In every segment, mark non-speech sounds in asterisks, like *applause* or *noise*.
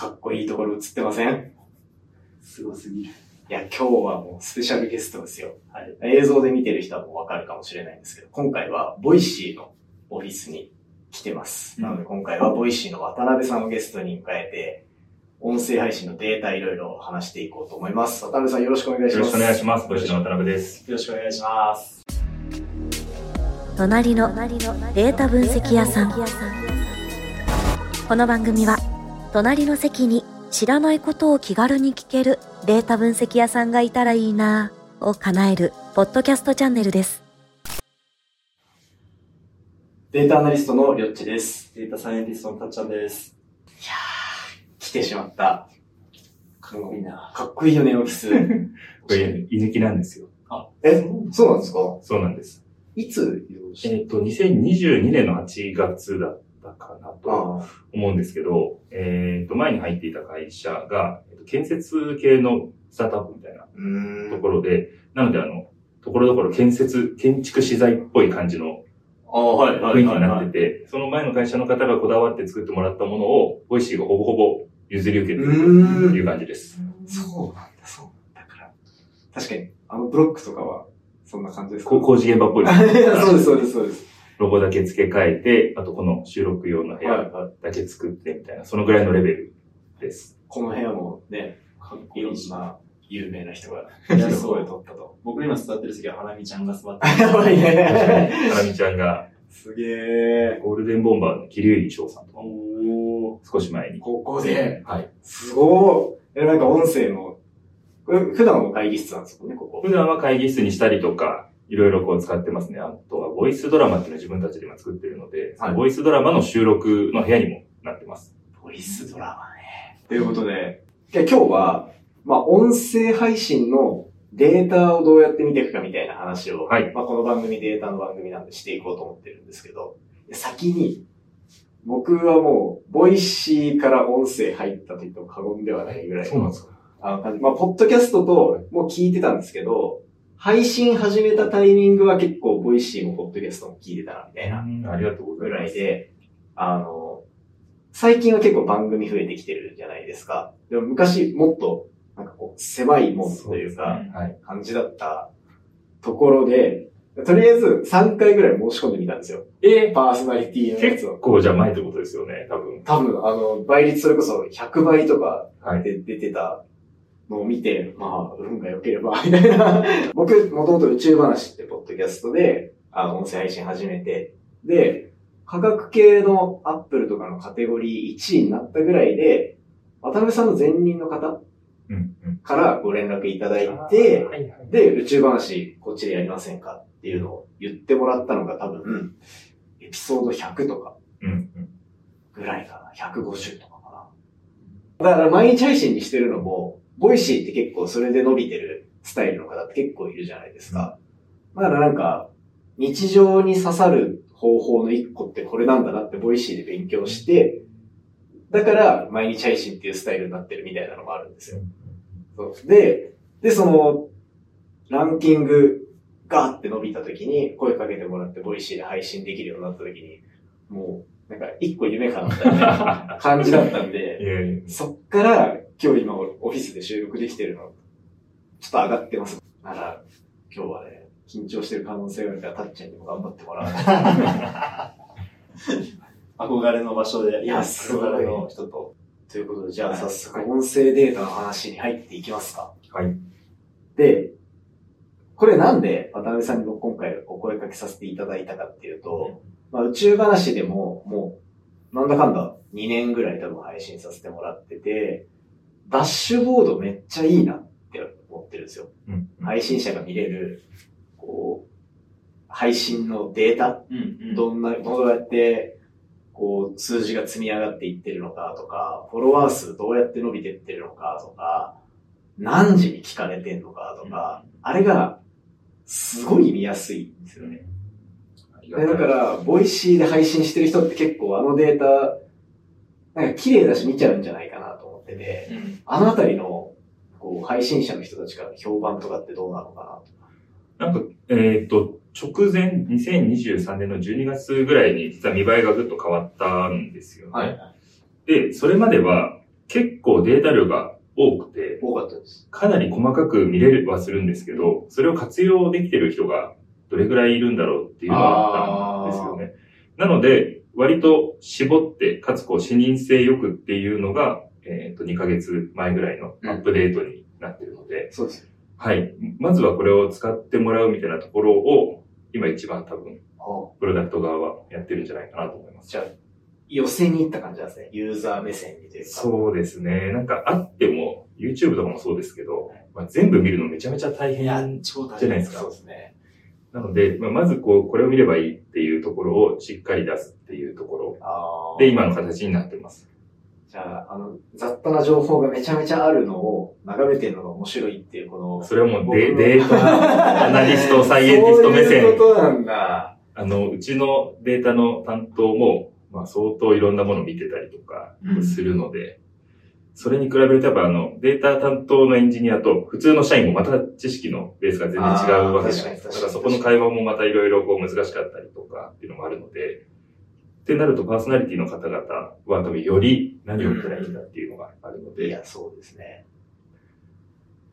かっこいいところ映ってません？すごすぎる。いや、今日はもうスペシャルゲストですよ。はい。映像で見てる人はもうわかるかもしれないんですけど、今回は Voicyのオフィスに来てます。うんなので今回はボイシーの渡辺さんをゲストに迎えて、音声配信のデータいろいろ話していこうと思います。渡辺さんよろしくお願いします。よろしくお願いします。 Voicyの渡辺です。よろしくお願いします。隣のデータ分析屋さんこの番組は隣の席に知らないことを気軽に聞けるデータ分析屋さんがいたらいいなぁを叶えるポッドキャストチャンネルですデータアナリストのりょっちです。データサイエンティストのたっちゃんです。来てしまった。かっこいいな。かっこいいよね、オフィス。*laughs* これ、居抜きなんですよ。え、そうなんですか？そうなんです。いつえっ、と、2022年の8月だったかなとあ思うんですけど、えっ、と、前に入っていた会社が、えっと建設系のスタートアップみたいなところで、なのであの、ところどころ建設、建築資材っぽい感じの雰囲気にはい。なってて、その前の会社の方がこだわって作ってもらったものを、 Voicyがほぼほぼ譲り受けてるという感じです。そうなんだ、そう。だから、確かに、あのブロックとかは、そんな感じですか？工事現場っぽい。*laughs* そうです、そうです、そうです。ロゴだけ付け替えて、あとこの収録用の部屋。だけ作ってみたいな、そのぐらいのレベルです。この部屋もね、かっこいいし。いろんな有名な人が、いやすごい撮ったと。僕今座ってる席は花見ちゃんが座ってやばい確かに、ね。ハラミちゃんが、すげえ。ゴールデンボンバーの桐生翔さんとか。少し前に。ここで、はい。すごい。え、なんか音声の、これ普段の会議室なんですもんね、ここ。普段は会議室にしたりとか、いろいろこう使ってますね。あとは、ボイスドラマっていうのを自分たちで今作ってるので、はいボイスドラマの収録の部屋にもなってます。ボイスドラマね。ということで、いや今日は、まあ、音声配信のデータをどうやって見ていくかみたいな話を、はいまあ、この番組データの番組なんでしていこうと思ってるんですけど、先に、僕はもう、 Voicyから音声入ったと言っても過言ではないぐらいの、ですかあの感じまあ、ポッドキャストともう聞いてたんですけど、配信始めたタイミングは結構、 Voicyもポッドキャストも聞いてたな、みたいなありがとうござぐいます。らいで、あの、最近は結構番組増えてきてるじゃないですか。でも昔もっと、なんかこう、狭いもんというか、はい。感じだったところで、とりあえず3回ぐらい申し込んでみたんですよ。え？パーソナリティのやつ結を。構じゃ前ってことですよね、多分。多分、あの、倍率それこそ100倍とかはい。で出てたのを見て、まあ、運が良ければ、みたいな。*laughs* 僕、もともと宇宙話ってポッドキャストで、あの、音声配信始めて、で、科学系のアップルとかのカテゴリー1位になったぐらいで、渡辺さんの前任の方。からご連絡いただいて、はいはい、で、宇宙話こっちでやりませんかっていうのを言ってもらったのが多分、エピソード100とかうん、うん。ぐらいかな。150とかかな。だから毎日配信にしてるのも、 Voicyって結構それで伸びてるスタイルの方って結構いるじゃないですか。だからなんか、日常に刺さる方法の一個ってこれなんだなって Voicyで勉強して、だから毎日配信っていうスタイルになってるみたいなのもあるんですよ。で、で、その、ランキングがーって伸びた時に声かけてもらって Voicyで配信できるようになった時に、もう、なんか一個夢叶ったみたいな感じだったん *laughs* いで、そっから今日今オフィスで収録できてるの、ちょっと上がってます。なら、今日はね、緊張してる可能性があるから、たっちゃんにも頑張ってもらわない憧れの場所で、いや憧れの人と。ということで、じゃあはい早速音声データの話に入っていきますか。はい。で、これなんで渡辺さんに僕今回お声掛けさせていただいたかっていうと、まあ、宇宙話でももうなんだかんだ2年ぐらい多分配信させてもらってて、ダッシュボードめっちゃいいなって思ってるんですよ。うん。配信者が見れる、こう、配信のデータ、うん、うん。どんな、どうやって、こう、数字が積み上がっていってるのかとか、フォロワー数どうやって伸びていってるのかとか、何時に聞かれてんのかとか、あれが、すごい見やすいんですよね。でだから、 Voicyで配信してる人って結構あのデータ、なんか綺麗だし見ちゃうんじゃないかってて、うんあのあたりの、こう、配信者の人たちから評判とかってどうなのかなんか、えっ、と、直前、2023年の12月ぐらいに実は見栄えがぐっと変わったんですよね。な。い。で、それまでは、結構データ量が多くて、多かったです。かなり細かく見れはするんですけど、それを活用できてる人がどれぐらいいるんだろうっていうのはあったんですよね。なので、割と絞って、かつこう視認性よくっていうのが、えっ、と、2ヶ月前ぐらいのアップデートになってるので、そうです。はい。まずはこれを使ってもらうみたいなところを、今一番多分、プロダクト側はやってるんじゃないかなと思います。じゃあ、寄せに行った感じなんですね。ユーザー目線にというか。そうですね。なんかあっても、YouTube とかもそうですけど、まあ、全部見るのめちゃめちゃ大変、じゃないですかそうですね。なので、まあ、まずこう、これを見ればいいっていうところをしっかり出すっていうところで、今の形になってます。じゃあ、あの、雑多な情報がめちゃめちゃあるのを眺めてるのが面白いっていう、この、それはもうデデータアナリスト、サイエンティスト目そういう線。ことなんだ。あの、うちのデータの担当も、まあ相当いろんなものを見てたりとかするので、それに比べるとやっぱあの、データ担当のエンジニアと普通の社員もまた知識のベースが全然違うわけじゃないですか。だからそこの会話もまたいろいろこう難しかったりとかっていうのもあるので、ってなるとパーソナリティの方々は多分より何を見たらいいんだっていうのがあるので、いや、そうですね。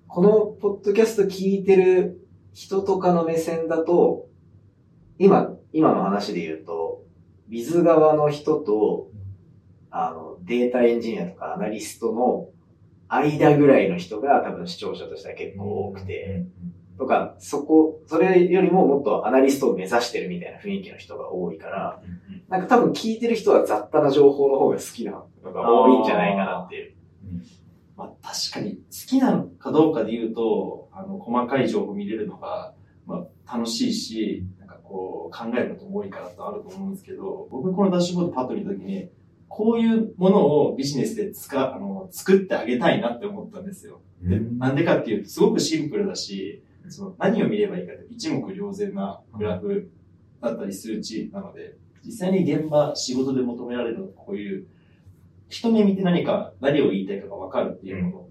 このポッドキャスト聞いてる人とかの目線だと、今、今の話で言うと、ビズ側の人と、あの、データエンジニアとかアナリストの間ぐらいの人が多分視聴者としては結構多くて、とか、そこ、それよりももっとアナリストを目指してるみたいな雰囲気の人が多いから、なんか多分聞いてる人は雑多な情報の方が好きなのが多いんじゃないかなっていう。まあ、確かに好きなのかどうかで言うと、あの、細かい情報見れるのが、まあ、楽しいし、なんかこう、考えることも多いからとあると思うんですけど、僕このダッシュボードパッと見たときに、こういうものをビジネスで使う、あの、作ってあげたいなって思ったんですよ。で、なんでかっていうと、すごくシンプルだし、その何を見ればいいかって一目瞭然なグラフだったり数値なので、実際に現場、仕事で求められるのはこういう、一目見て何か、何を言いたいかがわかるっていうもの。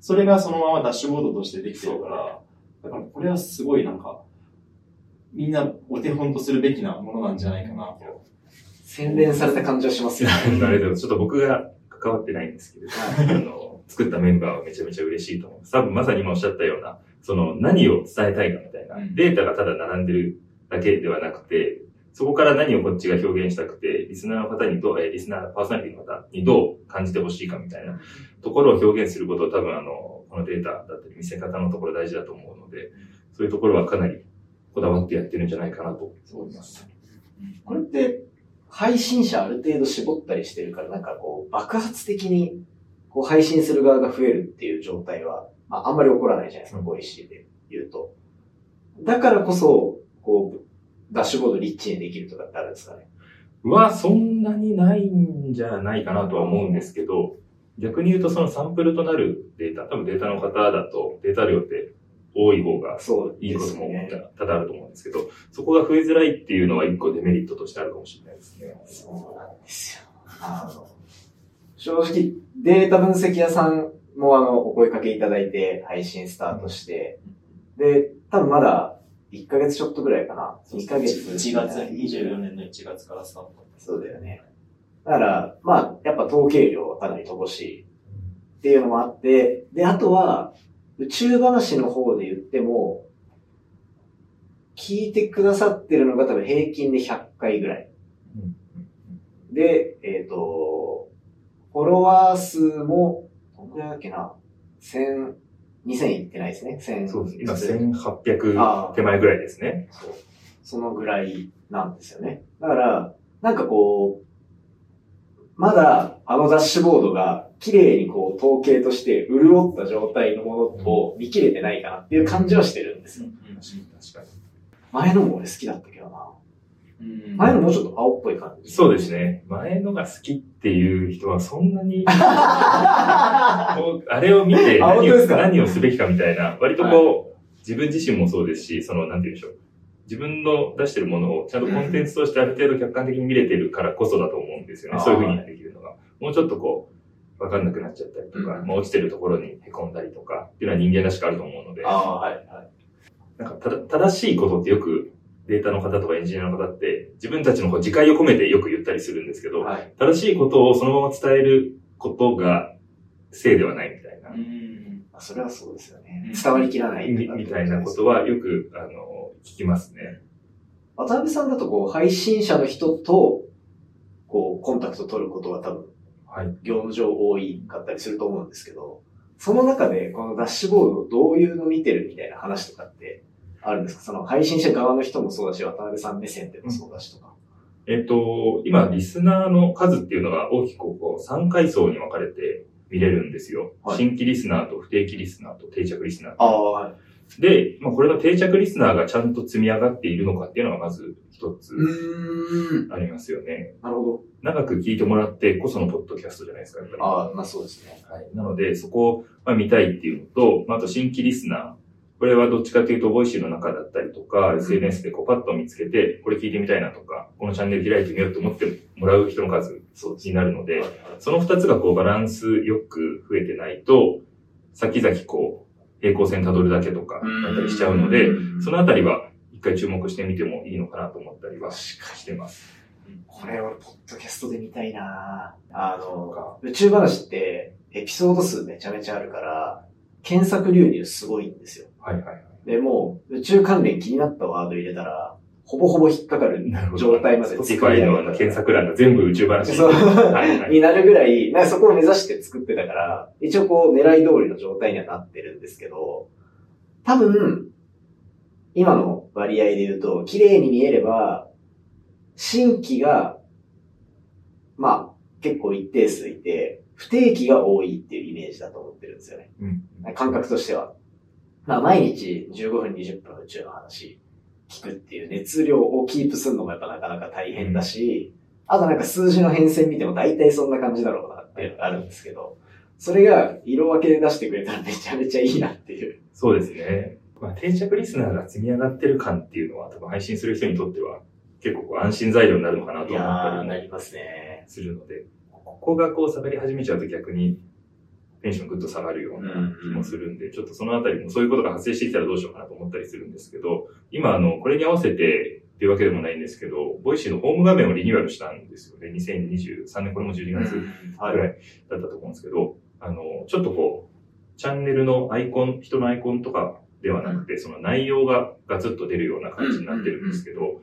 それがそのままダッシュボードとしてできてるから、だからこれはすごいなんか、みんなお手本とするべきなものなんじゃないかなと。洗練された感じはしますよね。あれでもちょっと僕が関わってないんですけれど、あの、作ったメンバーはめちゃめちゃ嬉しいと思います。多分まさに今おっしゃったような、その何を伝えたいかみたいな、うん。データがただ並んでるだけではなくて、そこから何をこっちが表現したくて、リスナーの方にどう、えーリスナー、パーソナリティの方にどう感じてほしいかみたいなところを表現することを多分あの、このデータだったり見せ方のところ大事だと思うので、そういうところはかなりこだわってやってるんじゃないかなと。思います。これって、配信者ある程度絞ったりしてるから、なんかこう、爆発的に、こう、配信する側が増えるっていう状態は、まあ、あんまり起こらないじゃないですか、うん Voicyで言うと。だからこそ、こう、ダッシュボードリッチにできるとかってあるんですかね。は、そんなにないんじゃないかなとは思うんですけど、逆に言うとそのサンプルとなるデータ、多分データの方だとデータ量って多い方がいいことも。多々あると思うんですけど、そこが増えづらいっていうのは一個デメリットとしてあるかもしれないですね。そうなんですよ。あの、正直、データ分析屋さんもあの、お声かけいただいて配信スタートして、で、多分まだ1ヶ月ちょっとぐらいかな。2ヶ月。1月、24年の1月からスタート。そうだよね。だから、まあ、やっぱ統計量はかなり乏しいっていうのもあって、で、あとは、宇宙話の方で言っても、聞いてくださってるのが多分平均で100回ぐらい。で、えっ、と、フォロワー数も、どんぐらいだっけな ?1000、2000いってないですね。1000。そうです。今あ1800ー手前ぐらいですね。そう。そのぐらいなんですよね。だから、なんかこう、まだあのダッシュボードが綺麗にこう統計として潤った状態のものを見切れてないかなっていう感じはしてるんですよ。確かに。前のも俺好きだったけどな。うん前のもうちょっと青っぽい感じ。そうですね。前のが好きっていう人はそんなに、*laughs* あれを見て何を何をすべきかみたいな、割とこう、自分自身もそうですし、その、なんて言うんでしょう。自分の出してるものをちゃんとコンテンツとしてある程度客観的に見れてるからこそだと思うんですよね。そういうふうにできるのが。もうちょっとこう、わかんなくなっちゃったりとか、うんまあ落ちてるところに凹んだりとかっていうのは人間らしくあると思うので、ああ、はい、はい。なんかただ正しいことってよくデータの方とかエンジニアの方って自分たちのこう自戒を込めてよく言ったりするんですけど、はい。正しいことをそのまま伝えることがせいではないみたいな、うん。まあそれはそうですよねうん。伝わりきらないみみたいなことはよく、あの、聞きますね。渡辺さんだとこう、配信者の人と、こう、コンタクト取ることは多分、はい。業務上多いかったりすると思うんですけど、その中で、このダッシュボードをどういうの見てるみたいな話とかってあるんですか？その配信者側の人もそうだし、渡辺さん目線でもそうだしとか。えっ、と、今、リスナーの数っていうのが大きくこう3階層に分かれて見れるんですよ。はい新規リスナーと不定期リスナーと定着リスナー。ああ、はい。で、まあ、これの定着リスナーがちゃんと積み上がっているのかっていうのがまず一つ。ありますよね。なるほど。長く聞いてもらってこそのポッドキャストじゃないですか、やっぱり。ああ、まあそうですね。はい。なので、そこをまあ見たいっていうのと、まあ、あと新規リスナー。これはどっちかというと、 Voicyの中だったりとか、SNS でこうパッと見つけて、これ聞いてみたいなとか、このチャンネル開いてみようと思ってもらう人の数になるのでその二つがこうバランスよく増えてないと、先々こう、平行線辿るだけとか、だったりしちゃうので、そのあたりは一回注目してみてもいいのかなと思ったりはしてます。これ俺、ポッドキャストで見たいなあの、宇宙話って、エピソード数めちゃめちゃあるから、検索流入すごいんですよ。はいはいはい。で、もう、宇宙関連気になったワード入れたら、ほぼほぼ引っかかる。状態まで Spotify のあの検索欄が全部宇宙話。はいはい。になるぐらい、なんかそこを目指して作ってたから、一応こう狙い通りの状態にはなってるんですけど、多分、今の割合で言うと、綺麗に見えれば、新規が、まあ、結構一定数いて、不定期が多いっていうイメージだと思ってるんですよね。うん感覚としては。まあ、毎日15分、20分宇宙の話聞くっていう熱量をキープするのもやっぱなかなか大変だし、あとなんか数字の変遷見ても大体そんな感じだろうなっていうのがあるんですけど、それが色分けで出してくれたらめちゃめちゃいいなっていう。そうですね。まあ、定着リスナーが積み上がってる感っていうのは多分配信する人にとっては結構安心材料になるのかなと思ったー、りもなりますね。するので、ここがこう下がり始めちゃうと逆にテンションぐっと下がるような気もするんで、ちょっとそのあたりもそういうことが発生してきたらどうしようかなと思ったりするんですけど、今あの、これに合わせてっていうわけでもないんですけど、 Voicyのホーム画面をリニューアルしたんですよね。2023年、これも12月はい。ぐらいだったと思うんですけど、あの、ちょっとこう、チャンネルのアイコン、人のアイコンとかではなくて、その内容がガツッと出るような感じになってるんですけど、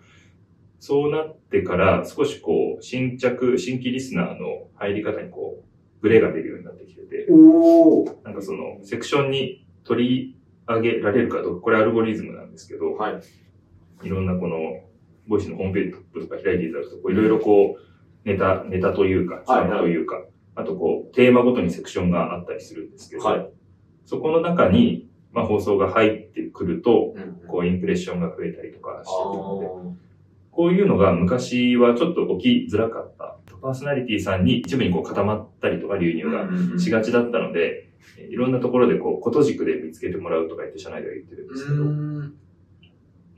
そうなってから少しこう、新着、新規リスナーの入り方にこう、ブレが出るようになってきてて、おー。なんかその、セクションに取り上げられるかどうか、これアルゴリズムなんですけど、はい。いろんなこの、ボイスのホームページとか開いていただくと、こういろいろこう、ネタ、ネタというか、はい企画というか、あとこう、テーマごとにセクションがあったりするんですけど、はいそこの中に、まあ放送が入ってくると、うんこう、インプレッションが増えたりとかしてるので、ーこういうのが昔はちょっと起きづらかった。パーソナリティさんに一部にこう固まったりとか流入がしがちだったので、いろんなところでこう、こと軸で見つけてもらうとか言って社内では言ってるんですけど、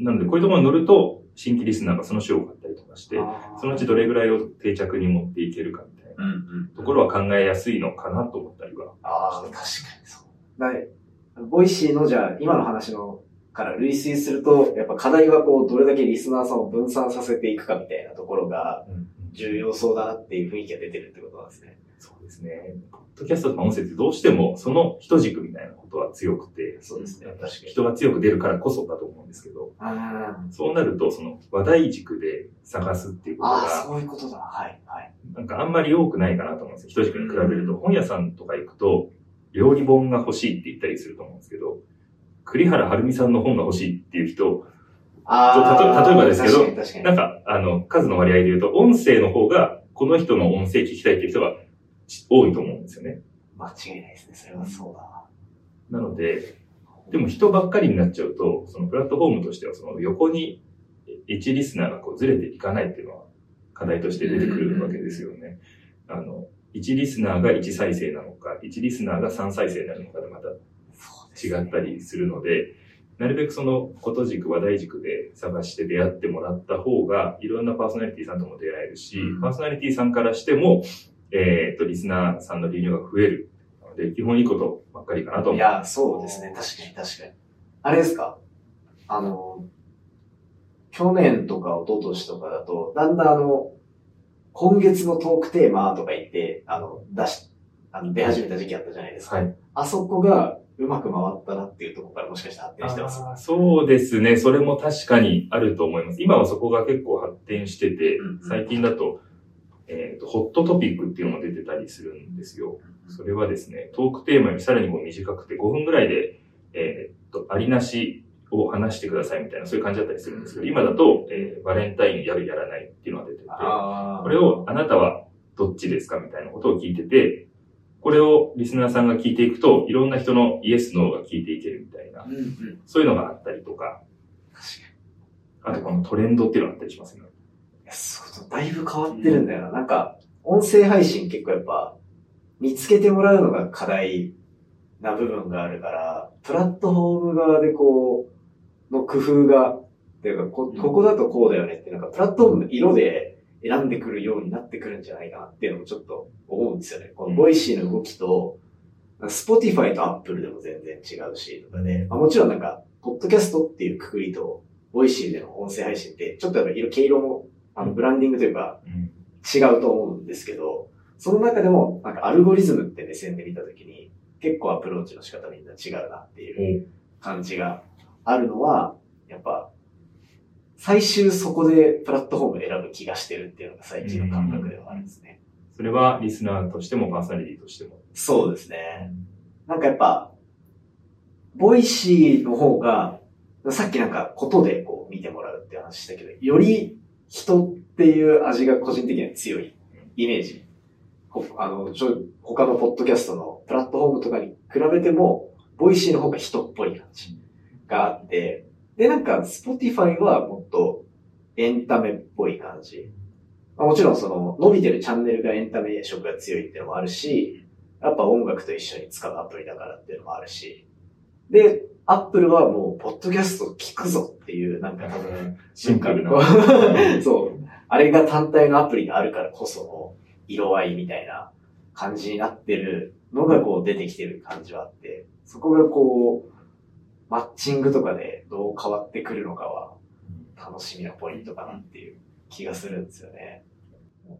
なのでこういうところに乗ると、新規リスナーがその種を買ったりとかして、そのうちどれぐらいを定着に持っていけるかみたいなところは考えやすいのかなと思ったりは。ああ、確かにそう。 Voicy のじゃあ、今の話のから類推すると、やっぱ課題はこう、どれだけリスナーさんを分散させていくかみたいなところが重要そうだなっていう雰囲気が出てるってことなんですね。そうですね。ポッドキャストとか音声ってどうしてもその一軸みたいなことは強くて、そうですね確かに人が強く出るからこそだと思うんですけど、あそうなるとその話題軸で探すっていうことが、そういうことだ。はい、はい。なんかあんまり多くないかなと思うんですよ。一軸に比べると。本屋さんとか行くと、料理本が欲しいって言ったりすると思うんですけど、栗原はるみさんの本が欲しいっていう人、例えばですけど。なんか、あの、数の割合で言うと、音声の方が、この人の音声聞きたいっていう人が多いと思うんですよね。間違いないですね。それはそうだわ。なので、でも人ばっかりになっちゃうと、そのプラットフォームとしては、その横に1リスナーがこうずれていかないっていうのは課題として出てくるわけですよね。あの、1リスナーが1再生なのか、1リスナーが3再生になるのかでまた違ったりするので、なるべくそのこと軸、話題軸で探して出会ってもらった方が、いろんなパーソナリティさんとも出会えるし、うんパーソナリティさんからしても、えっ、と、リスナーさんの流入が増える。ので、基本いいことばっかりかなと思う。いや、そうですね。確かに確かに。あれですか？あの、去年とか一昨年とかだと、だんだんあの、今月のトークテーマとか言って、あの、出し、あの出始めた時期あったじゃないですか。はい。あそこがうまく回ったなっていうところからもしかして発展してます。そうですね。それも確かにあると思います。今はそこが結構発展してて、うんうん最近だと、えっ、と、ホットトピックっていうのも出てたりするんですよ。それはですね、トークテーマよりさらにこう短くて5分ぐらいで、えっ、と、ありなしを話してくださいみたいな、そういう感じだったりするんですけど、今だと、えーバレンタインやるやらないっていうのが出てて、これをあなたはどっちですかみたいなことを聞いてて、これをリスナーさんが聞いていくと、いろんな人のイエス、ノーが聞いていけるみたいなう、んうん。そういうのがあったりとか、あとこのトレンドっていうのがあったりしますね。そうだいぶ変わってるんだよな。なんか、音声配信結構やっぱ、見つけてもらうのが課題な部分があるから、プラットフォーム側でこう、の工夫が、っていうかこ、ここだとこうだよねって、なんかプラットフォームの色で選んでくるようになってくるんじゃないかなっていうのもちょっと思うんですよね。この Voicy の動きと、Spotify とアップルでも全然違うし、とかで、まあ、もちろんなんか、ポッドキャストっていうくくりと、 Voicy での音声配信って、ちょっとやっぱ色、毛色も、あの、ブランディングというか、うん。違うと思うんですけど、その中でも、なんかアルゴリズムって目線で見たときに、結構アプローチの仕方みんな違うなっていう感じがあるのは、やっぱ、最終そこでプラットフォーム選ぶ気がしてるっていうのが最近の感覚ではあるんですね。それはリスナーとしてもパーソナリティとしても。そうですね。なんかやっぱ、 Voicy の方が、さっきなんかことでこう見てもらうって話したけど、より人っていう味が個人的には強いイメージ。ほあの、ちょ他のポッドキャストのプラットフォームとかに比べても、 Voicy の方が人っぽい感じがあって、で、なんか、 Spotify はもっとエンタメっぽい感じ。まあもちろんその、伸びてるチャンネルがエンタメ色が強いっていうのもあるし、やっぱ音楽と一緒に使うアプリだからっていうのもあるし。で、アップルはもう、ポッドキャスト聞くぞっていう、なんか多分、シンプルな。なんかそう。あれが単体のアプリがあるからこその色合いみたいな感じになってるのがこう出てきてる感じはあって、そこがこう、マッチングとかでどう変わってくるのかは楽しみなポイントかなっていう気がするんですよね。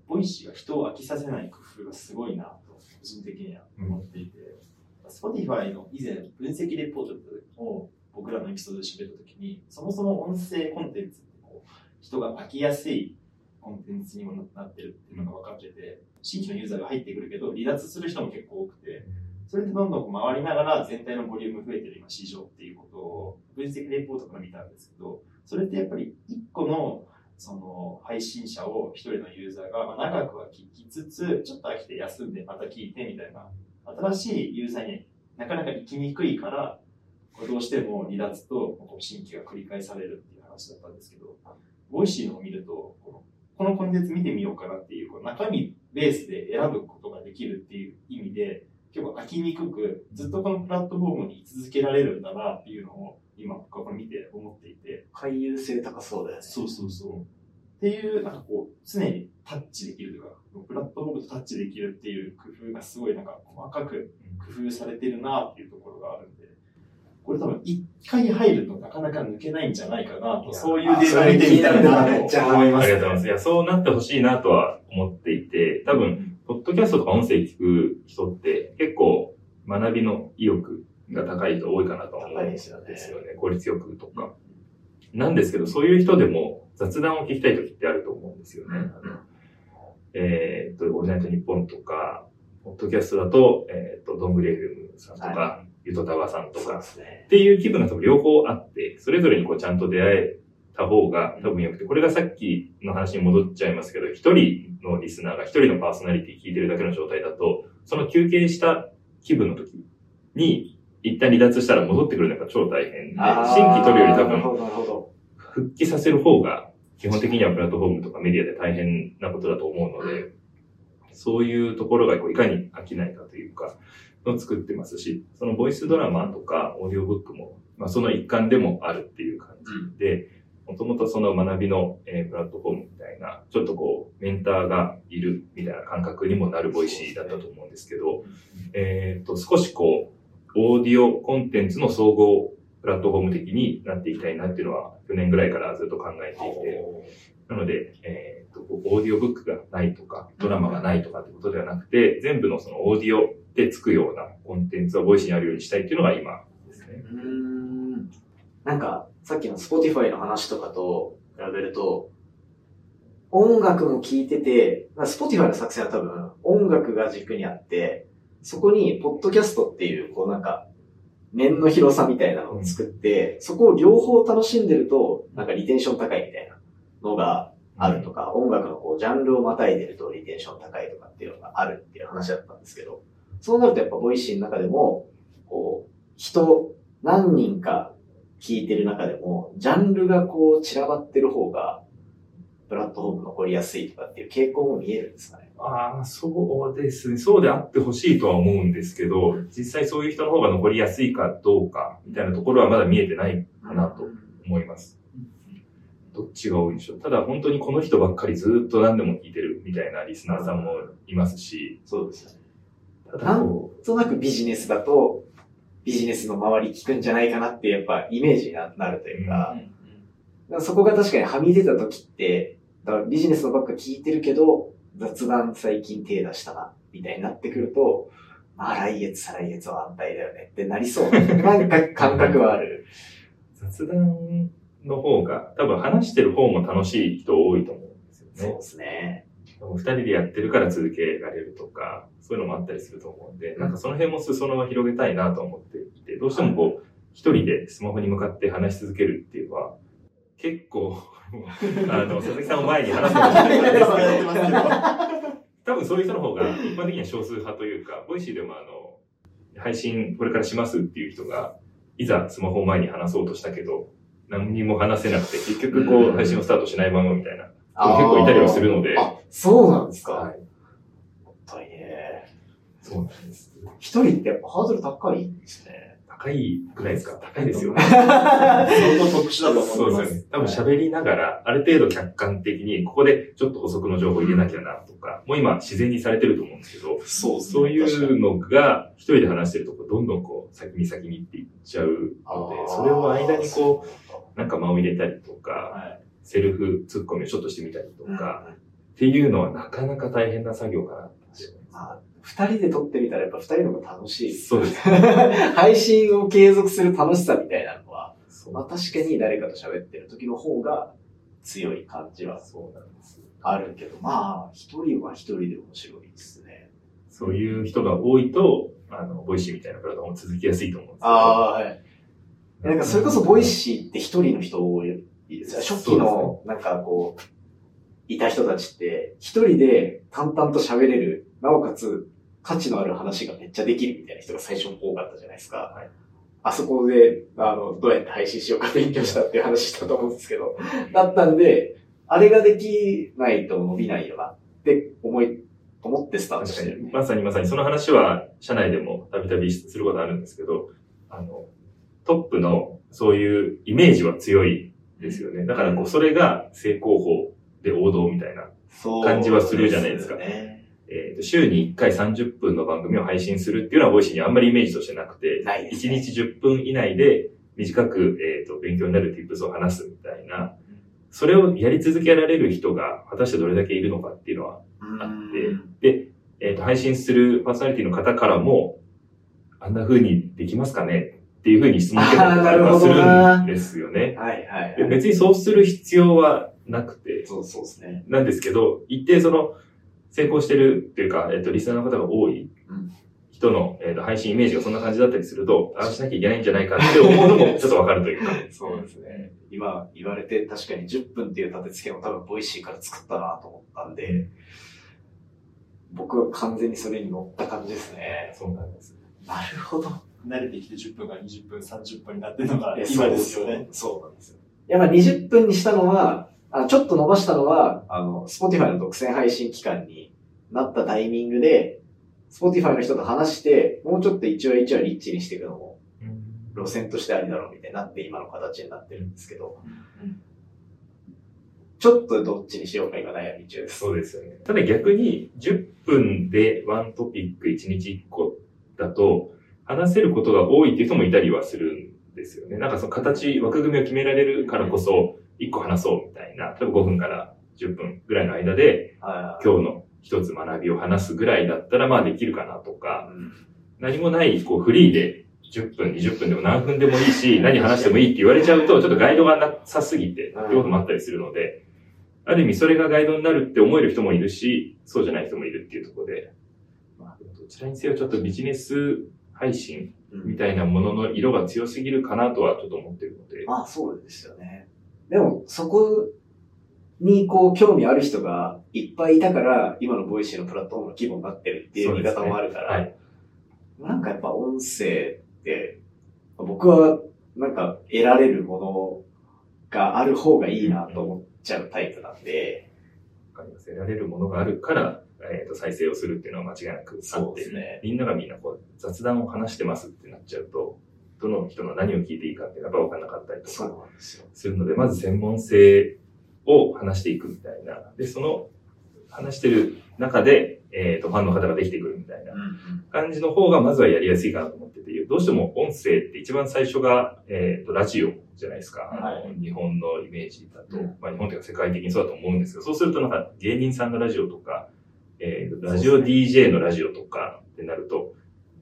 Voicy が人を飽きさせない工夫がすごいなと、個人的には思っていて、Spotify の以前、分析レポートを僕らのエピソードで喋ったときに、そもそも音声コンテンツってこう人が飽きやすいコンテンツにもなってるっていうのが分かってて、新規のユーザーが入ってくるけど、離脱する人も結構多くて、それでどんどん回りながら全体のボリューム増えてる今市場っていうことを分析レポートから見たんですけど、それってやっぱり一個のその配信者を一人のユーザーが長くは聞きつつ、ちょっと飽きて休んでまた聞いてみたいな、新しいユーザーになかなか行きにくいから、どうしても離脱と新規が繰り返されるっていう話だったんですけど、 Voicy のを見ると、このコンテンツ見てみようかなっていう、中身ベースで選ぶことができるっていう意味で、結構飽きにくく、ずっとこのプラットフォームに居続けられるんだなっていうのを、今僕はこれ見て思っていて、回遊性高そうだよね。そうそうそう。っていう、なんかこう、常にタッチできるというか、プラットフォームとタッチできるっていう工夫がすごいなんか細かく工夫されてるなっていうところがあるんで、これ多分一回入るとなかなか抜けないんじゃないかなと、そういうデータ見てみたいなと思います、ありがとうございます。いや、そうなってほしいなとは思っていて、多分、ポッドキャストとか音声聞く人って結構学びの意欲が高い人多いかなと思うんですよねすよね。効率よくとか。なんですけど、そういう人でも雑談を聞きたい時ってあると思うんですよね。あのえーっと、オールナイトニッポンとか、ポッドキャストだと、えーっと、どんぐり FM さんとか、はゆとたわさんとかねっ。ていう気分が多分両方あって、それぞれにこうちゃんと出会えた方が多分良くて、これがさっきの話に戻っちゃいますけど、一人のリスナーが一人のパーソナリティ聞いてるだけの状態だと、その休憩した気分の時に、一旦離脱したら戻ってくるのが超大変で、新規取るより多分。復帰させる方が、基本的にはプラットフォームとかメディアで大変なことだと思うので、そういうところがこういかに飽きないかというか、のを作ってますし、そのボイスドラマとかオーディオブックも、まあ、その一環でもあるっていう感じで、もともとその学びの、えープラットフォームみたいな、ちょっとこう、メンターがいるみたいな感覚にもなる Voicy だったと思うんですけど、えっ、と、少しこう、オーディオコンテンツの総合プラットフォーム的になっていきたいなっていうのは、去年ぐらいからずっと考えていて、なので、えっ、と、オーディオブックがないとか、ドラマがないとかってことではなくて、全部のそのオーディオってつくようなコンテンツを Voicy にあるようにしたいっていうのが今ですね。う。なんか、さっきの Spotify の話とかと比べると、音楽も聴いてて、Spotify の作戦は多分音楽が軸にあって、そこにポッドキャストっていう、こうなんか、面の広さみたいなのを作って、そこを両方楽しんでると、なんかリテンション高いみたいなのがあるとか、音楽のこうジャンルをまたいでるとリテンション高いとかっていうのがあるっていう話だったんですけど、そうなるとやっぱ Voicy の中でも、こう、人何人か聞いてる中でも、ジャンルがこう散らばってる方が、プラットフォーム残りやすいとかっていう傾向も見えるんですかね。ああ、そうですね。そうであってほしいとは思うんですけど、実際そういう人の方が残りやすいかどうか、みたいなところはまだ見えてないかなと思います。どっちが多いんでしょう。ただ本当にこの人ばっかりずっと何でも聞いてるみたいなリスナーさんもいますし、そうですよね。ただこなんとなくビジネスだと、ビジネスの周り聞くんじゃないかなってやっぱイメージにななるというか、だからそこが確かにはみ出た時って、だからビジネスのばっか聞いてるけど、雑談最近手出したな、みたいになってくると、まあ来月、再来月は安泰だよねってなりそうな、なんか感覚はある。う雑談の方が、多分話してる方も楽しい人多いと思うんですよね。そうですね。二人でやってるから続けられるとか、そういうのもあったりすると思うんで、なんかその辺も裾野は広げたいなと思っていて、どうしてもこう、一人でスマホに向かって話し続けるっていうのは、結構、*laughs* あの、佐々木さんを前に話すのもしれないですけど、*laughs* 多分そういう人の方が一般的には少数派というか、 Voicy でもあの、配信これからしますっていう人が、いざスマホを前に話そうとしたけど、何にも話せなくて、結局こう配信をスタートしないままみたいな、結構いたりはするので、あ、そうなんですか？はいもったいね。そうなんです。一人ってやっぱハードル高いんですね。高いくないですか？高いですよ。*laughs* 相当特殊だと思います。そうですよね。多分喋りながら、ある程度客観的に、ここでちょっと補足の情報入れなきゃなとか、もう今自然にされてると思うんですけど、そうそういうのが一人で話してるとこどんどんこう、先に先にっていっちゃうので、それを間にこう、なんか間を入れたりとか、はいセルフツッコミをちょっとしてみたりとうんか、っていうのはなかなか大変な作業かなまあ、二人で撮ってみたらやっぱ二人の方が楽しい。そうです。*laughs* 配信を継続する楽しさみたいなのは、まあ確かに誰かと喋ってる時の方が強い感じはそうなんです。あるけど、まあ、一人は一人で面白いですね。そういう人が多いと、あの、 Voicy みたいなプラットフォーム続きやすいと思うんですけど。ああー、はい。なんかそれこそボイシーって一人の人多いですよ。初期の、なんかこう、いた人たちって、一人で淡々と喋れる、なおかつ価値のある話がめっちゃできるみたいな人が最初多かったじゃないですか。はいあそこで、あの、どうやって配信しようか勉強したっていう話したと思うんですけど、だったんで、あれができないと伸びないよなって思い、思ってスタートしてるね。まさにまさにその話は社内でもたびたびすることあるんですけど、あの、トップのそういうイメージは強いですよね。だからこう、それが正攻法で王道みたいな。感じはするじゃないですかね。えーと週に1回30分の番組を配信するっていうのは Voicy にあんまりイメージとしてなくて、ね1日10分以内で短く、えーと勉強になる tips を話すみたいな、それをやり続けられる人が果たしてどれだけいるのかっていうのはあって、で、えっ、と、配信するパーソナリティの方からも、あんな風にできますかね？っていう風に質問を受けたりするんですよね。はいはいではい。別にそうする必要はなくて、そうそうですね。なんですけど、一定その、成功してるっていうか、えっ、と、リスナーの方が多いうん人の、えっ、と、配信イメージがそんな感じだったりすると、ああしなきゃいけないんじゃないかって思うのも *laughs* ちょっとわかるというか。そうですね。今言われて確かに10分っていう立て付けも多分 Voicy から作ったなと思ったんで、僕は完全にそれに乗った感じですね。そうなんです。なるほど。慣れてきて10分が20分、30分になってるのが今ですよね。。そうそうなんですよ。いや、まあ20分にしたのは、あちょっと伸ばしたのは、あの、Spotify の独占配信期間になったタイミングで、Spotify の人と話して、もうちょっと一話一話リッチにしていくのも、路線としてありだろうみたいになって今の形になってるんですけど、ちょっとどっちにしようか今悩み中です。そうですよね。ただ逆に、10分でワントピック1日1個だと、話せることが多いっていう人もいたりはするんですよね。なんかその形、枠組みを決められるからこそ、1個話そうみたいな、例えば5分から10分ぐらいの間で、は今日の一つ学びを話すぐらいだったらまあできるかなとか、うん。何もない、こうフリーで10分、20分でも何分でもいいし、*laughs* 何話してもいいって言われちゃうと、ちょっとガイドがなさすぎて、ってこともあったりするので、ある意味それがガイドになるって思える人もいるし、そうじゃない人もいるっていうところで、まあ、どちらにせよちょっとビジネス配信みたいなものの色が強すぎるかなとはちょっと思ってるので、まあそうですよね。でも、そこにこう興味ある人がいっぱいいたから、今の Voicy のプラットフォームの規模になってるっていう見方もあるから、はい。なんかやっぱ音声って、僕はなんか得られるものがある方がいいなと思っちゃうタイプなんで、わかります。得られるものがあるから、えっ、と、再生をするっていうのは間違いなくあって、そうですね。みんながみんなこう雑談を話してますってなっちゃうと、どの人の何を聞いていいかっていうのがやっぱ分からなかったりとかするので、まず専門性を話していくみたいな。で、その話してる中で、えっ、と、ファンの方ができてくるみたいな感じの方がまずはやりやすいかなと思ってて、どうしても音声って一番最初が、えっ、と、ラジオじゃないですか。はい。日本のイメージだと、うん。まあ日本というか世界的にそうだと思うんですけど、そうするとなんか芸人さんのラジオとか、えー、ラジオ DJ のラジオとかってなると、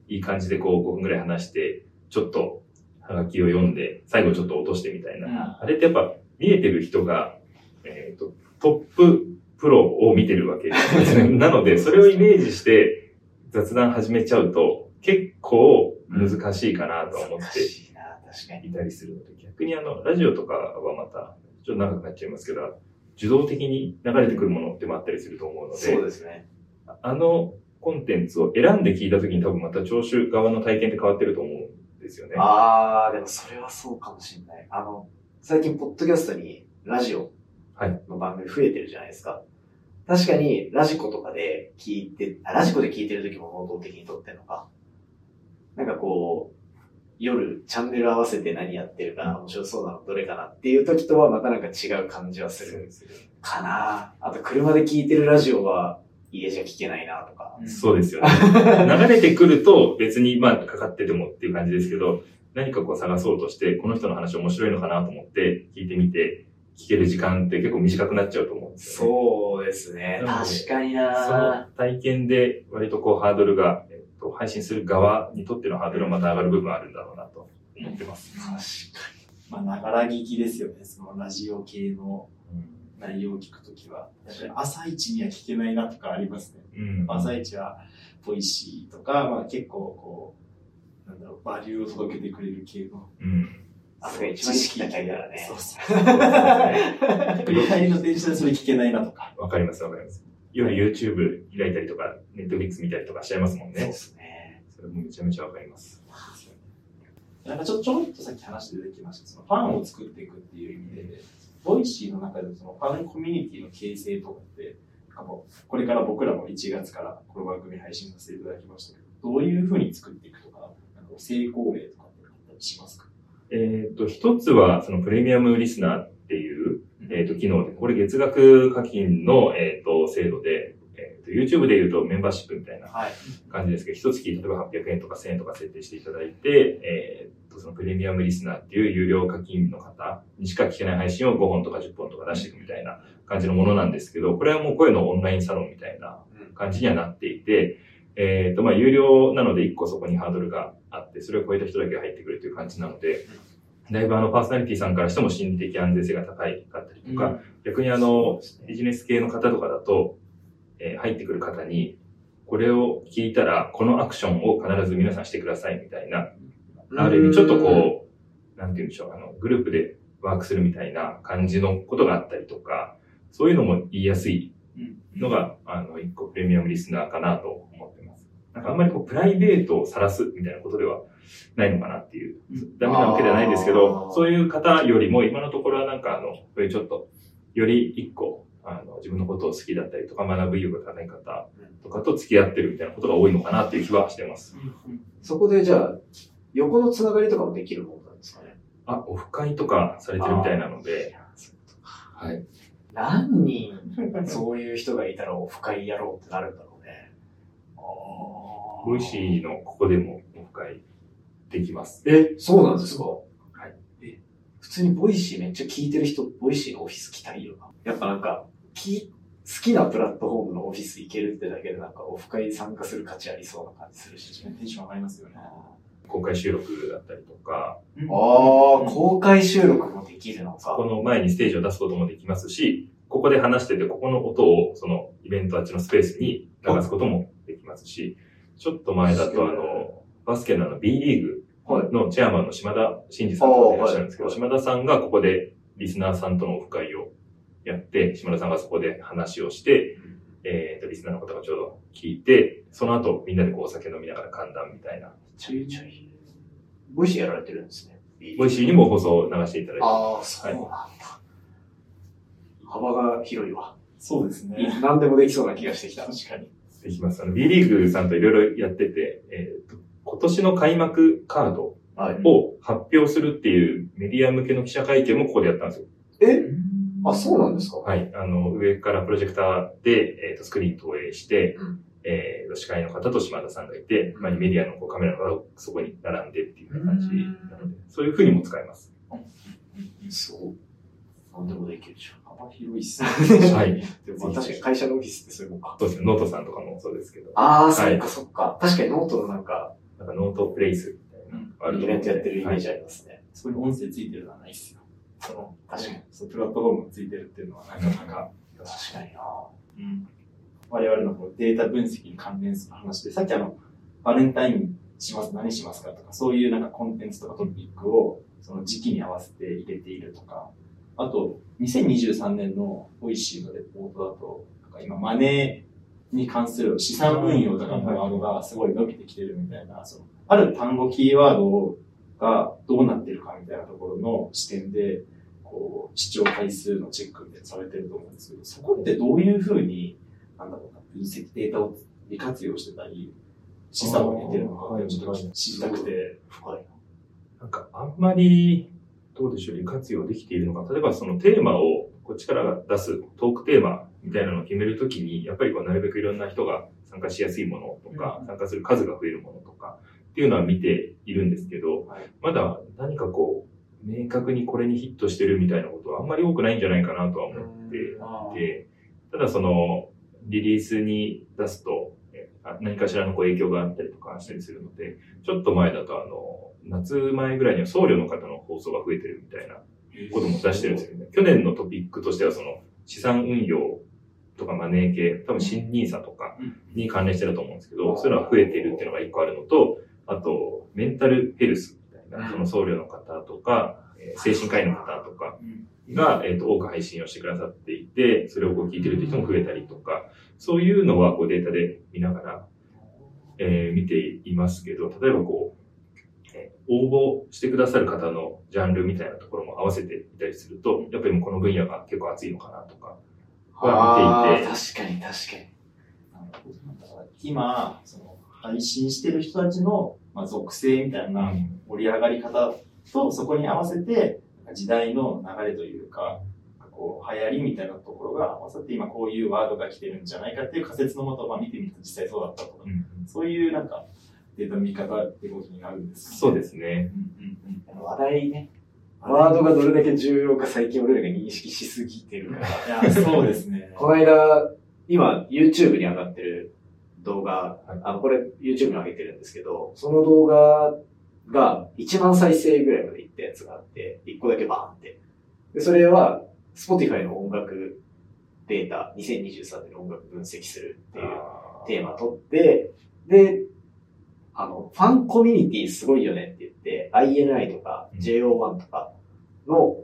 いい感じでこう5分くらい話して、ちょっとハガキを読んで、最後ちょっと落としてみたいな。あれってやっぱ見えてる人が、えっ、と、トッププロを見てるわけですね。*laughs* なので、それをイメージして雑談始めちゃうと、結構難しいかなと思っ難てしいな、確かに。いたりするので、逆にあの、ラジオとかはまた、ちょっと長くなっちゃいますけど、受動的に流れてくるものってもあったりすると思うので、そうですね。あのコンテンツを選んで聞いたときに多分また聴取側の体験って変わってると思うんですよね。あー、でもそれはそうかもしれない。あの、最近、ポッドキャストにラジオはいの番組増えてるじゃないですか。確かに、ラジコとかで聞いて、あラジコで聞いてる時も能動的に撮ってるのか。なんかこう、夜、チャンネル合わせて何やってるかな、面白そうなのどれかなっていう時とはまたなんか違う感じはするかな。あと、車で聞いてるラジオは家じゃ聞けないなとか。そうですよね。*laughs* 流れてくると別にまあかかっててもっていう感じですけど、何かこう探そうとして、この人の話面白いのかなと思って聞いてみて、聞ける時間って結構短くなっちゃうと思うんですよね。そうですね。確かにそのな体験で割とこうハードルが、えっと、配信する側にとってのハードルがまた上がる部分あるんだろうなと思ってます。確かまあ、ながら聞きですよね。そのラジオ系の内容を聞くときは。やっぱり朝一には聞けないなとかありますね。うん。朝一は、Voicy とか、まあ結構こう、なんだろう、バリューを届けてくれる系の。うん。あそこが一番意識高いからねそうそう。帰りの電車でそれ聞けないなとか。わかりますわかります。夜 YouTube 開いたりとか、Netflix 見たりとかしちゃいますもんねそうで。すね。それもめちゃめちゃわかります。なんかちょちょろっとさっき話出てきましたそのファンを作っていくっていう意味で、ボイシーの中でそのファンコミュニティの形成とかって、なんかもうこれから僕らも1月からこの番組配信させていただきましたけど、どういうふうに作っていくとか、なんか成功例とかってあったりしますか？えっ、と、一つは、そのプレミアムリスナーっていう、えっ、と、機能で、これ月額課金の、えっ、と、制度で、えーと、YouTube で言うとメンバーシップみたいなはい。感じですけど、一月例えば800円とか1000円とか設定していただいて、えっ、と、そのプレミアムリスナーっていう有料課金の方にしか聞けない配信を5本とか10本とか出していくみたいな感じのものなんですけど、これはもう声のオンラインサロンみたいな感じにはなっていて、えっ、と、まあ、有料なので一個そこにハードルがあって、それを超えた人だけが入ってくるという感じなので、だいぶあの、パーソナリティさんからしても心理的安全性が高いかったりとか、逆にあの、ビジネス系の方とかだと、えー入ってくる方に、これを聞いたら、このアクションを必ず皆さんしてくださいみたいな、ある意味ちょっとこう、なんて言うんでしょう、あの、グループでワークするみたいな感じのことがあったりとか、そういうのも言いやすいのが、あの、一個プレミアムリスナーかなと思ってます。なんかあんまりこう、プライベートを晒すみたいなことではないのかなっていう、ダメなわけではないですけあど、ー。そういう方よりも今のところはなんかあの、そういうちょっと、より一個、あの、自分のことを好きだったりとか、学ぶ意欲が高い方とかと付き合ってるみたいなことが多いのかなっていう気はしてます。そこでじゃあ、横のつながりとかもできるものなんですかね？あ、オフ会とかされてるみたいなので、はい。何人、そういう人がいたらオフ会やろうってなるんだろうね。 Voicy のここでもオフ会できます。え、そうなんですか？はい。え、普通に Voicy めっちゃ聞いてる人、ボイシーのオフィス来たいよな。やっぱなんか、好きなプラットフォームのオフィス行けるってだけでなんかオフ会参加する価値ありそうな感じするし。テンション上がりますよね。公開収録だったりとか、ああ、公開収録もできるのか。この前にステージを出すこともできますし、ここで話してて、ここの音をそのイベントあっちのスペースに流すこともできますし、ちょっと前だとあの、バスケのあの B リーグのチェアマンの島田真二さんがいらっしゃるんですけど、島田さんがここでリスナーさんとのオフ会をやって、島田さんがそこで話をして、えっ、と、リスナーの方がちょうど聞いて、その後みんなでこうお酒飲みながら歓談みたいな。ちょいちょい。 Voicy やられてるんですね。 Voicy にも放送を流していただいて、ああ、そうなんだ。幅が広いわ。そうですね。何でもできそうな気がしてきた。確かに。できます。あの、B リーグさんといろいろやってて、えっ、と、今年の開幕カードはい。を発表するっていうメディア向けの記者会見もここでやったんですよ。え？あ、そうなんですかはい。あの、上からプロジェクターで、えっ、と、スクリーン投影して、うんえーと、司会の方と島田さんがいて、まあ、メディアのこうカメラの方がそこに並んでっていうような感じなので、そういう風にも使えます。そう。何でもできるじ幅広いっすはね。い。ゃん。でもまあ確かに会社のオフィスってそういうもんか。そうですね。ノートさんとかもそうですけど、ああ、はいそっかそっか。確かにノートのなんか、なんかノートプレイスみたいなイベントやってるイメージありますね。そこに音声ついてるのはないっすよ。その、確かに。そう、プラットフォームがついてるっていうのはなかなか、確かになうん。我々のこうデータ分析に関連する話で、さっきあの、バレンタインします、何しますかとか、そういうなんかコンテンツとかトピックを、その時期に合わせて入れているとか、あと、2023年の Voicy のレポートだと、なんか今マネーに関する資産運用とかのワードがすごい伸びてきてるみたいな、そのある単語キーワードがどうなってるかみたいなところの視点で、こう、視聴回数のチェックみたいなのされてると思うんですけど、そこってどういうふうに、なんだろうな、分析データを利活用してたり、資産を得てるのかをちょっと知りたくて、深いな。んかあんまり、どうでしょう、利活用できているのか。例えばそのテーマをこっちから出すトークテーマみたいなのを決めるときに、やっぱりこうなるべくいろんな人が参加しやすいものとか、参加する数が増えるものとかっていうのは見ているんですけど、はい。まだ何かこう、明確にこれにヒットしてるみたいなことはあんまり多くないんじゃないかなとは思っていて、ただその、リリースに出すと、何かしらのこう影響があったりとかしたりするので、ちょっと前だとあの、夏前ぐらいには僧侶の方の放送が増えてるみたいなことも出してるんですよね。去年のトピックとしてはその、資産運用とかマネー系、多分新ニーサとかに関連してると思うんですけど、そういうのが増えているっていうのが一個あるのと、あと、メンタルヘルスみたいな、その僧侶の方とか、えー精神科医の方とかが、えっ、と、多く配信をしてくださっていて、それをこう聞いてる人も増えたりとか、そういうのはこうデータで見ながら、えー見ていますけど、例えばこう、えー応募してくださる方のジャンルみたいなところも合わせてみたりすると、やっぱりもうこの分野が結構熱いのかなとか、は見ていて。確かに確かに。今、その配信してる人たちの、まあ、属性みたいな盛り上がり方と、そこに合わせて、時代の流れというか、こう、流行りみたいなところが合わさって、今こういうワードが来てるんじゃないかっていう仮説のもと、まあ見てみると実際そうだったとか、そういうなんか、データの見方ってことになるんですかそうですね。うんうん話題ね。ワードがどれだけ重要か最近俺らが認識しすぎてるから。うん。いや、そうですね。この間、今 YouTube に上がってる動画、はい。あの、これ YouTube に上げてるんですけど、その動画が1万再生ぐらいまでいったやつがあって、1個だけバーンって。で、それは Spotify の音楽データ、2023年の音楽分析するっていうテーマ取って、で、あの、ファンコミュニティすごいよねって言って、INI とかうん。JO1 とかの、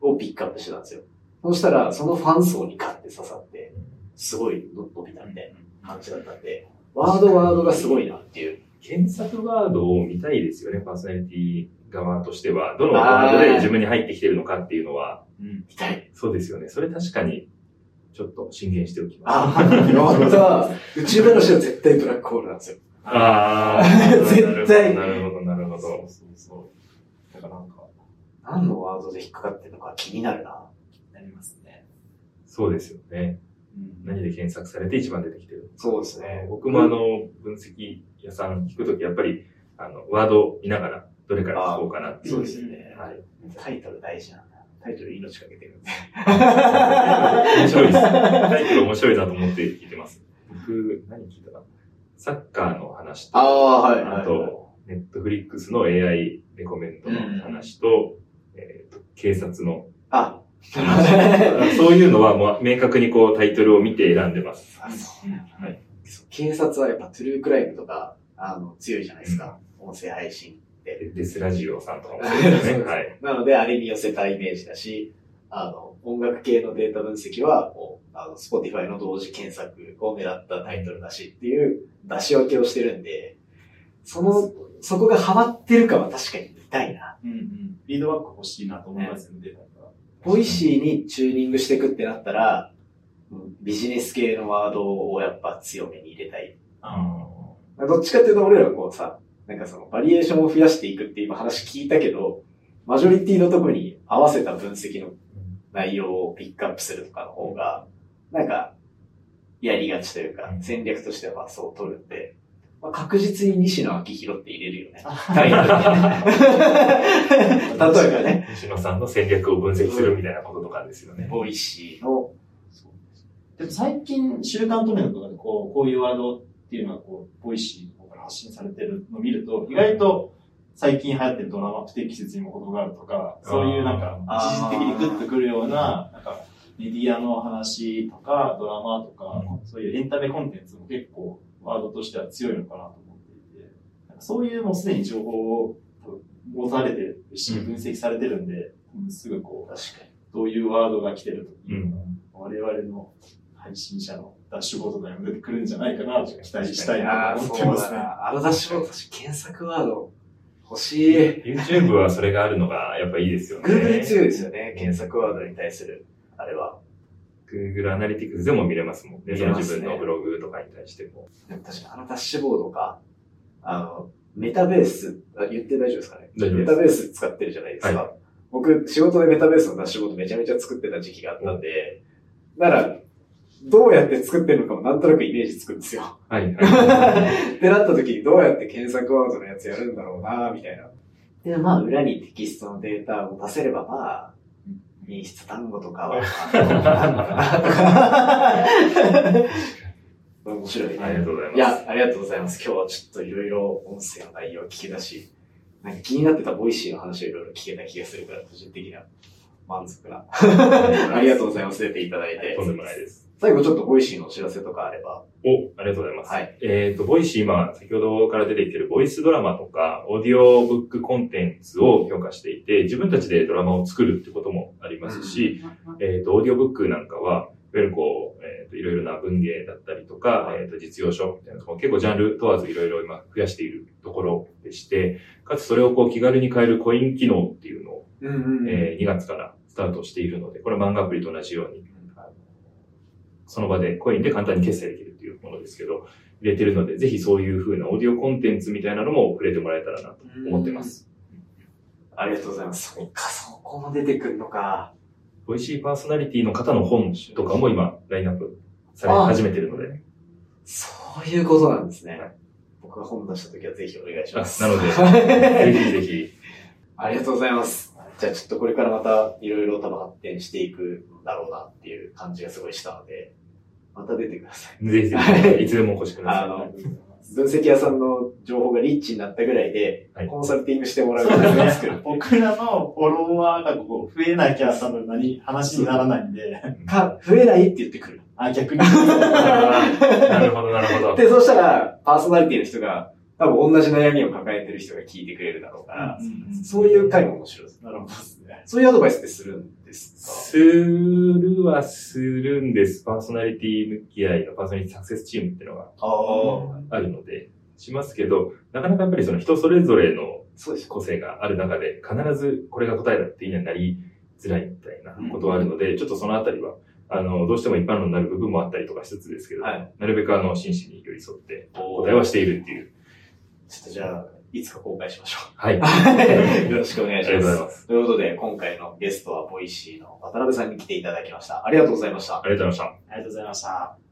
をピックアップしてたんですよ。そしたら、そのファン層にガッて刺さって、すごい伸びたみたいな感じだったんで、ワードワードがすごいなっていう。検索ワードを見たいですよね、パーソナリティ側としては。どのワードで自分に入ってきてるのかっていうのは、うん。みたい。そうですよね。それ確かに、ちょっと進言しておきます。あ、やった宇宙話は絶対ブラックホールなんですよ。あ *laughs* 絶対なるほど、なるほど。そうそうそう。だからなんか、何のワードで引っかかってるのか気になるな。なりますね。そうですよね。うん何で検索されて一番出てきてる？そうですね。僕もあの、分析屋さん聞くとき、やっぱり、あの、ワードを見ながら、どれから聞こうかなっていう。そうですよね。はい。タイトル大事なんだ。タイトル命かけてるんで。面白いです。タイトル面白いなと思って聞いてます。僕、何聞いたかな？サッカーの話と、ああ、はい、はい。あと、ネットフリックスの AI レコメンドの話と、えっと、警察のあ、話。*laughs* そういうのはもう明確にこうタイトルを見て選んでます。あそうはい。警察はやっぱトゥルークライムとか、あの、強いじゃないですか。音声配信。デデスラジオさんとかもそうですよね。*laughs* はい。なので、あれに寄せたイメージだし、あの、音楽系のデータ分析は、もう、あの、Spotify の同時検索を狙ったタイトルだしっていう出し分けをしてるんで、その、そこがハマってるかは確かに見たいな。うんうん。フィードバック欲しいなと思いますよね、データが。 Voicy にチューニングしていくってなったら、うんビジネス系のワードをやっぱ強めに入れたい。あどっちかっていうと俺らはこうさ、なんかそのバリエーションを増やしていくって今話聞いたけど、マジョリティのとこに合わせた分析の内容をピックアップするとかの方が、なんか、やりがちというかう、ん戦略としてはまあそう取るんで、まあ、確実に西野亮廣って入れるよね。*laughs* タイトル。例えばね、西野さんの戦略を分析するみたいなこととかですよね。ボイシーの、でも最近、週刊トレンドとかでこう、こういうワードっていうのがこう、 Voicy の方から発信されてるのを見ると、意外と最近流行ってるドラマ、不適切にも程があるとか、そういうなんか、一時的にグッとくるような、なんか、メディアの話とか、ドラマとか、そういうエンタメコンテンツも結構、ワードとしては強いのかなと思っていて、そういうもうすでに情報を持たれてるし、うん分析されてるんで、すぐこう、確かに。どういうワードが来てるというのが、うん我々の配信者のダッシュボードでも出てくるんじゃないかなと期待したいなと思ってますね。な。あのダッシュボード、私検索ワード欲しい。YouTube はそれがあるのがやっぱいいですよね。Google 強いですよね、検索ワードに対する、あれは。Google アナリティクスでも見れますもんね。ね自分のブログとかに対しても。でも確かにあのダッシュボードか、あの、メタベース、あ言って大丈夫ですかね？大丈夫ですメタベース使ってるじゃないですか。僕、仕事でメタベースのダッシュボードめちゃめちゃ作ってた時期があったんで、なら、どうやって作ってるのかもなんとなくイメージつくんですよ。はい、はい。ってなった時にどうやって検索ワードのやつやるんだろうなみたいな。で、まあ、裏にテキストのデータを出せれば、まあ、頻出単語とかは、まあ、*laughs* 面白いね。ありがとうございます。いや、ありがとうございます。今日はちょっといろいろ音声の内容を聞けたし、なんか気になってた Voicy の話をいろいろ聞けた気がするから、個人的には満足な。ありがとうございます。*laughs* 出ていただいてと。んでもないです。最後ちょっと Voicy のお知らせとかあれば。お、ありがとうございます。はい。えっ、と、 Voicy 今、先ほどから出てきてるボイスドラマとか、オーディオブックコンテンツを強化していて、自分たちでドラマを作るってこともありますし、えっ、と、オーディオブックなんかは、いわゆるこう、えっ、と、いろいろな文芸だったりとか、えっ、と、実用書みたいなところ、結構ジャンル問わずいろいろ今増やしているところでして、かつそれをこう気軽に変えるコイン機能っていうのを、うんうんえー2月からスタートしているので、これは漫画アプリと同じように、その場でコインで簡単に決済できるというものですけど、入れてるので、ぜひそういう風なオーディオコンテンツみたいなのも触れてもらえたらなと思ってます。ありがとうございます。そっか、そこも出てくるのか。ボイシーパーソナリティの方の本とかも今、ラインナップされ始めてるので、そういうことなんですね。僕が本出した時はぜひお願いします。あなのでで *laughs* ぜひぜひ、ありがとうございます。じゃあちょっとこれからまたいろいろ多分発展していくんだろうなっていう感じがすごいしたので、また出てください。*laughs* ぜひぜひ、いつでもお越しください。あの、分析屋さんの情報がリッチになったぐらいで、はいコンサルティングしてもらう形を作る。*laughs* 僕らのフォロワーがこう増えなきゃ多分何、話にならないんで、*laughs* か、増えないって言ってくる。あ、逆に。なるほど、なるほど。で、そしたら、パーソナリティの人が、多分同じ悩みを抱えてる人が聞いてくれるだろうから、そういう回も面白いです。なるほど。そういうアドバイスってするん？ですかするはするんです。パーソナリティ向き合いのパーソナリティサクセスチームっていうのがあるので、しますけど、なかなかやっぱりその人それぞれの。個性がある中で、必ずこれが答えだっていうにはなりづらいみたいなことはあるので、ちょっとそのあたりは、あの、どうしても一般論になる部分もあったりとかしつつですけど、はいなるべくあの、真摯に寄り添ってお答えはしているっていう。ちょっとじゃあ、いつか公開しましょはい。あう。よろしくお願いしりがとうございま。ますす。ということで、今回のゲストは Voicy の渡辺さんに来ていただきました。ありがとうございました。ありがとうございました。ありがとうございました。